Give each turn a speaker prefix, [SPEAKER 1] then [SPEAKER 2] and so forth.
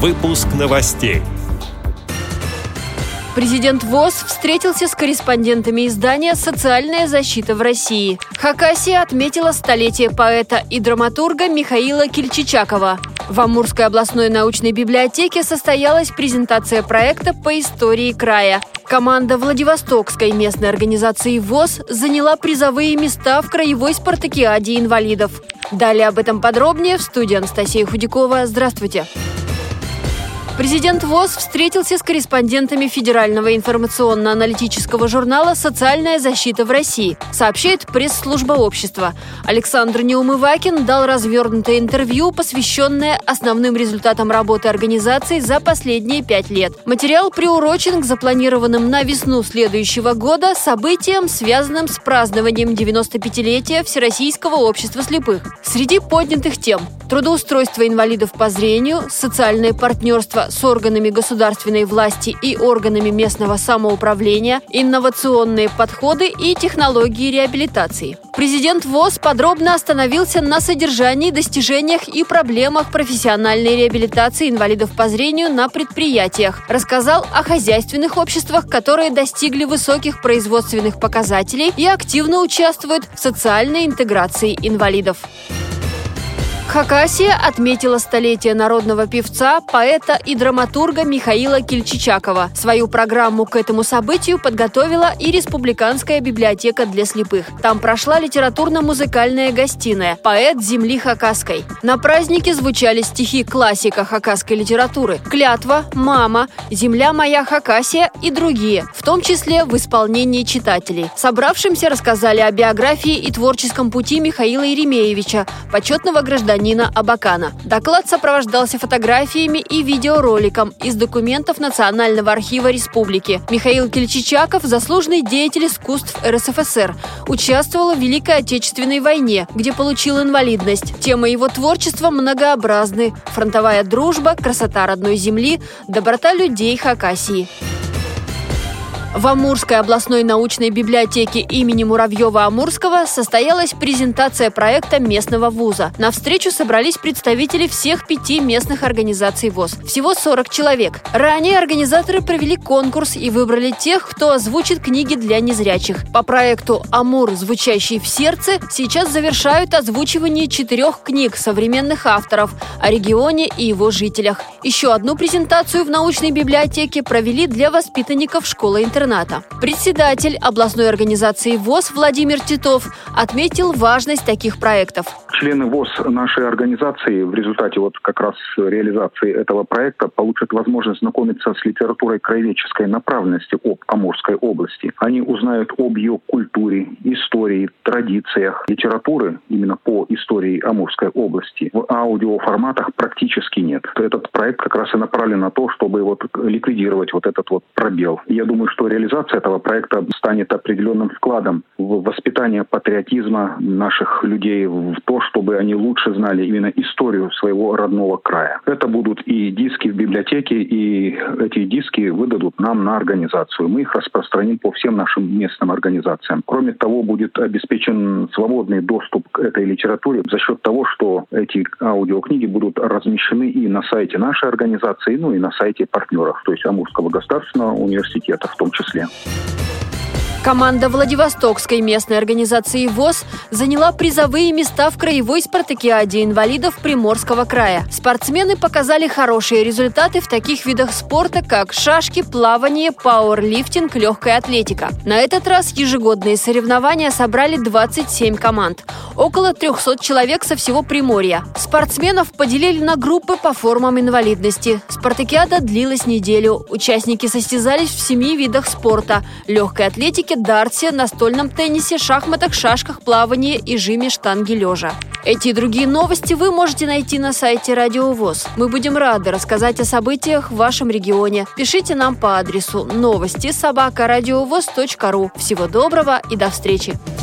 [SPEAKER 1] Выпуск новостей.
[SPEAKER 2] Президент ВОЗ встретился с корреспондентами издания «Социальная защита в России». Хакасия отметила столетие поэта и драматурга Михаила Кельчичакова. В Амурской областной научной библиотеке состоялась презентация проекта по истории края. Команда Владивостокской местной организации ВОЗ заняла призовые места в краевой спартакиаде инвалидов. Далее об этом подробнее в студии Анастасия Худякова. Здравствуйте. Здравствуйте. Президент ВОЗ встретился с корреспондентами Федерального информационно-аналитического журнала «Социальная защита в России», сообщает пресс-служба общества. Александр Неумывакин дал развернутое интервью, посвященное основным результатам работы организации за последние пять лет. Материал приурочен к запланированным на весну следующего года событиям, связанным с празднованием 95-летия Всероссийского общества слепых. Среди поднятых тем – трудоустройство инвалидов по зрению, социальное партнерство с органами государственной власти и органами местного самоуправления, инновационные подходы и технологии реабилитации. Президент ВОЗ подробно остановился на содержании, достижениях и проблемах профессиональной реабилитации инвалидов по зрению на предприятиях. Рассказал о хозяйственных обществах, которые достигли высоких производственных показателей и активно участвуют в социальной интеграции инвалидов. Хакасия отметила столетие народного певца, поэта и драматурга Михаила Кельчичакова. Свою программу к этому событию подготовила и Республиканская библиотека для слепых. Там прошла литературно-музыкальная гостиная «Поэт земли Хакасской». На празднике звучали стихи классика хакасской литературы «Клятва», «Мама», «Земля моя Хакасия» и другие, в том числе в исполнении читателей. Собравшимся рассказали о биографии и творческом пути Михаила Еремеевича, почетного гражданина Нина Абакана. Доклад сопровождался фотографиями и видеороликом из документов Национального архива республики. Михаил Кельчичаков – заслуженный деятель искусств РСФСР. Участвовал в Великой Отечественной войне, где получил инвалидность. Тема его творчества многообразны. Фронтовая дружба, красота родной земли, доброта людей Хакасии. В Амурской областной научной библиотеке имени Муравьева-Амурского состоялась презентация проекта местного вуза. На встречу собрались представители всех пяти местных организаций ВОЗ. Всего 40 человек. Ранее организаторы провели конкурс и выбрали тех, кто озвучит книги для незрячих. По проекту «Амур, звучащий в сердце» сейчас завершают озвучивание четырех книг современных авторов о регионе и его жителях. Еще одну презентацию в научной библиотеке провели для воспитанников школы-интерната интерната. Председатель областной организации ВОЗ Владимир Титов отметил важность таких проектов.
[SPEAKER 3] Члены ВОЗ нашей организации в результате вот как раз реализации этого проекта получат возможность знакомиться с литературой краеведческой направленности об Амурской области. Они узнают об ее культуре, истории, традициях, литературы именно по истории Амурской области. В аудиоформатах практически нет. Этот проект как раз и направлен на то, чтобы вот ликвидировать вот этот вот пробел. Я думаю, что реализация этого проекта станет определенным вкладом в воспитание патриотизма наших людей, в то, чтобы они лучше знали именно историю своего родного края. Это будут и диски в библиотеке, и эти диски выдадут нам на организацию. Мы их распространим по всем нашим местным организациям. Кроме того, будет обеспечен свободный доступ к этой литературе за счет того, что эти аудиокниги будут размещены и на сайте нашей организации, ну и на сайте партнеров, то есть Амурского государственного университета в том числе числе.
[SPEAKER 2] Команда Владивостокской местной организации ВОЗ заняла призовые места в краевой спартакиаде инвалидов Приморского края. Спортсмены показали хорошие результаты в таких видах спорта, как шашки, плавание, пауэрлифтинг, легкая атлетика. На этот раз ежегодные соревнования собрали 27 команд. Около 300 человек со всего Приморья. Спортсменов поделили на группы по формам инвалидности. Спартакиада длилась неделю. Участники состязались в семи видах спорта – легкой атлетике, дарте, настольном теннисе, шахматах, шашках, плавании и жиме штанги лежа. Эти и другие новости вы можете найти на сайте Радио ВОЗ. Мы будем рады рассказать о событиях в вашем регионе. Пишите нам по адресу новости собака ру. Всего доброго и до встречи!